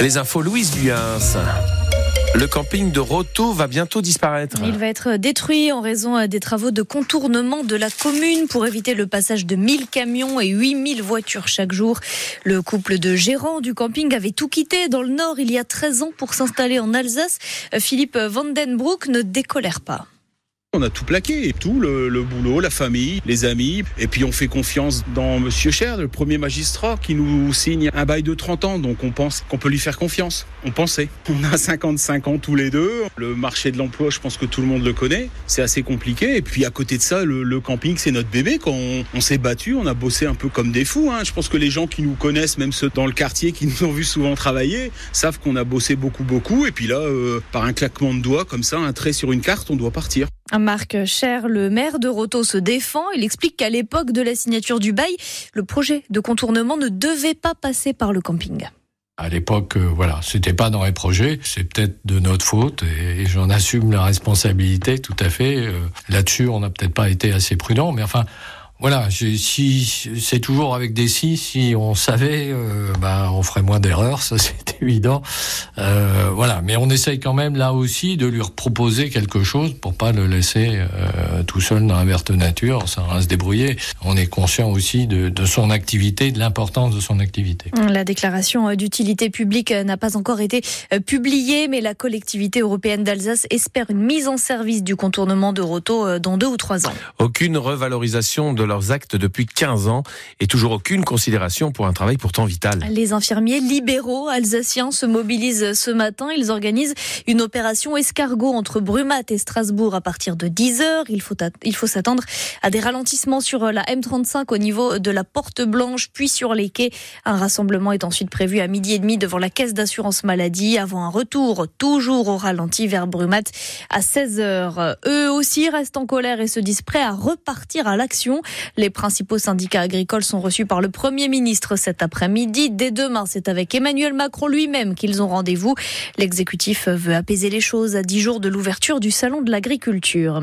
Les infos Louise Duyens. Le camping de Roto va bientôt disparaître. Il va être détruit en raison des travaux de contournement de la commune pour éviter le passage de 1000 camions et 8000 voitures chaque jour. Le couple de gérants du camping avait tout quitté dans le nord il y a 13 ans pour s'installer en Alsace. Philippe Vandenbroek ne décolère pas. On a tout plaqué, tout, le, le, boulot, la famille, les amis. Et puis on fait confiance dans Monsieur Cher, le premier magistrat, qui nous signe un bail de 30 ans. Donc on pense qu'on peut lui faire confiance. On pensait. On a 55 ans tous les deux. Le marché de l'emploi, je pense que tout le monde le connaît. C'est assez compliqué. Et puis à côté de ça, le, le camping, c'est notre bébé. Quand on, on s'est battu, on a bossé un peu comme des fous. Hein. Je pense que les gens qui nous connaissent, même ceux dans le quartier qui nous ont vu souvent travailler, savent qu'on a bossé beaucoup, beaucoup. Et puis là, euh, par un claquement de doigts, comme ça, un trait sur une carte, on doit partir. Marc Cher, le maire de Roto, se défend. Il explique qu'à l'époque de la signature du bail, le projet de contournement ne devait pas passer par le camping. À l'époque, euh, voilà, c'était pas dans les projets. C'est peut-être de notre faute et, j'en assume la responsabilité tout à fait. Euh, Là-dessus, on n'a peut-être pas été assez prudent, mais enfin, voilà, si c'est toujours avec des si, si on savait, euh, bah, on ferait moins d'erreurs, ça c'est évident. Euh, voilà, mais on essaye quand même là aussi de lui proposer quelque chose pour pas le laisser euh, tout seul dans la verte nature, ça va se débrouiller. On est conscient aussi de, de son activité, de l'importance de son activité. La déclaration d'utilité publique n'a pas encore été publiée, mais la collectivité européenne d'Alsace espère une mise en service du contournement de Roto dans deux ou trois ans. Aucune revalorisation de leurs actes depuis 15 ans et toujours aucune considération pour un travail pourtant vital. Les infirmiers libéraux alsaciens se mobilisent ce matin. Ils organisent une opération escargot entre Brumat et Strasbourg à partir de 10 heures. Il faut, il faut s'attendre à des ralentissements sur la M35 au niveau de la Porte Blanche, puis sur les quais. Un rassemblement est ensuite prévu à midi et demi devant la caisse d'assurance maladie avant un retour toujours au ralenti vers Brumat à 16 heures. Eux aussi restent en colère et se disent prêts à repartir à l'action. Les principaux syndicats agricoles sont reçus par le Premier ministre cet après-midi. Dès demain, c'est avec Emmanuel Macron lui-même qu'ils ont rendez-vous. L'exécutif veut apaiser les choses à dix jours de l'ouverture du Salon de l'agriculture.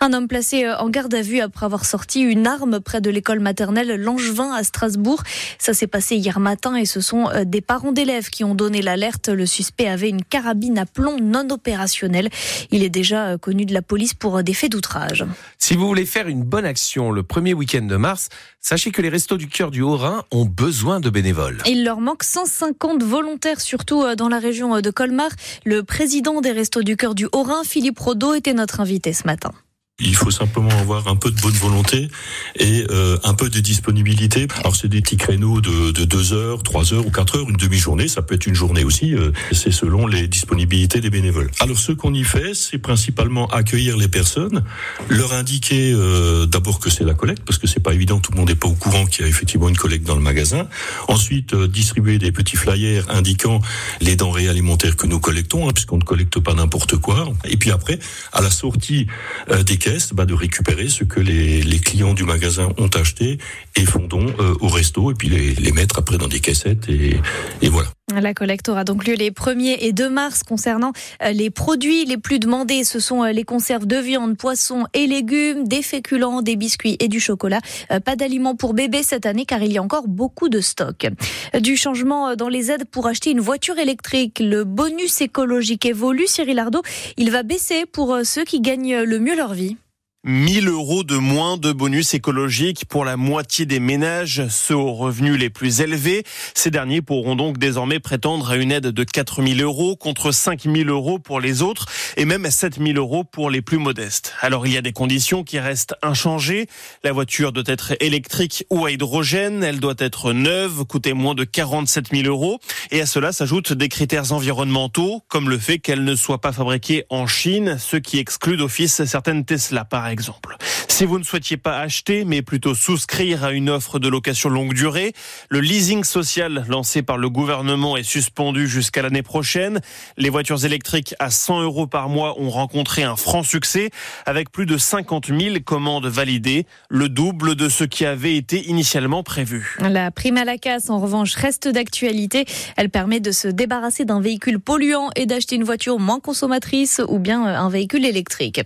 Un homme placé en garde à vue après avoir sorti une arme près de l'école maternelle Langevin à Strasbourg. Ça s'est passé hier matin et ce sont des parents d'élèves qui ont donné l'alerte. Le suspect avait une carabine à plomb non opérationnelle. Il est déjà connu de la police pour des faits d'outrage. Si vous voulez faire une bonne action le premier week-end de mars, sachez que les Restos du Cœur du Haut-Rhin ont besoin de bénévoles. Il leur manque 150 volontaires, surtout dans la région de Colmar. Le président des Restos du Cœur du Haut-Rhin, Philippe Rodeau, était notre invité ce matin. Il faut simplement avoir un peu de bonne volonté et euh, un peu de disponibilité. Alors c'est des petits créneaux de, de 2 heures, 3 heures ou 4 heures, une demi-journée, ça peut être une journée aussi, euh, c'est selon les disponibilités des bénévoles. Alors ce qu'on y fait, c'est principalement accueillir les personnes, leur indiquer euh, d'abord que c'est la collecte, parce que c'est pas évident, tout le monde n'est pas au courant qu'il y a effectivement une collecte dans le magasin. Ensuite, euh, distribuer des petits flyers indiquant les denrées alimentaires que nous collectons, hein, puisqu'on ne collecte pas n'importe quoi. Et puis après, à la sortie euh, bah, de récupérer ce que les, clients du magasin ont acheté et font don euh, au resto et puis les, mettre après dans des caissettes et, voilà. La collecte aura donc lieu les 1er et 2 mars concernant les produits les plus demandés. Ce sont les conserves de viande, poisson et légumes, des féculents, des biscuits et du chocolat. Pas d'aliments pour bébés cette année car il y a encore beaucoup de stock. Du changement dans les aides pour acheter une voiture électrique. Le bonus écologique évolue. Cyril Ardo, il va baisser pour ceux qui gagnent le mieux leur vie. 1000 euros de moins de bonus écologique pour la moitié des ménages, ceux aux revenus les plus élevés. Ces derniers pourront donc désormais prétendre à une aide de 4000 euros contre 5000 euros pour les autres et même 7000 euros pour les plus modestes. Alors il y a des conditions qui restent inchangées. La voiture doit être électrique ou à hydrogène. Elle doit être neuve, coûter moins de 47 000 euros. Et à cela s'ajoutent des critères environnementaux, comme le fait qu'elle ne soit pas fabriquée en Chine, ce qui exclut d'office certaines Tesla par exemple. Si vous ne souhaitiez pas acheter, mais plutôt souscrire à une offre de location longue durée, le leasing social lancé par le gouvernement est suspendu jusqu'à l'année prochaine. Les voitures électriques à 100 euros par mois ont rencontré un franc succès avec plus de 50 000 commandes validées, le double de ce qui avait été initialement prévu. La prime à la casse, en revanche, reste d'actualité. Elle permet de se débarrasser d'un véhicule polluant et d'acheter une voiture moins consommatrice ou bien un véhicule électrique.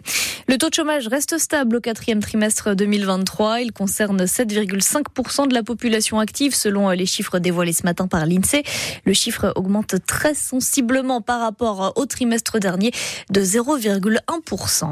Le taux de chômage reste stable au quatrième trimestre 2023. Il concerne 7,5% de la population active selon les chiffres dévoilés ce matin par l'INSEE. Le chiffre augmente très sensiblement par rapport au trimestre dernier de 0,1%.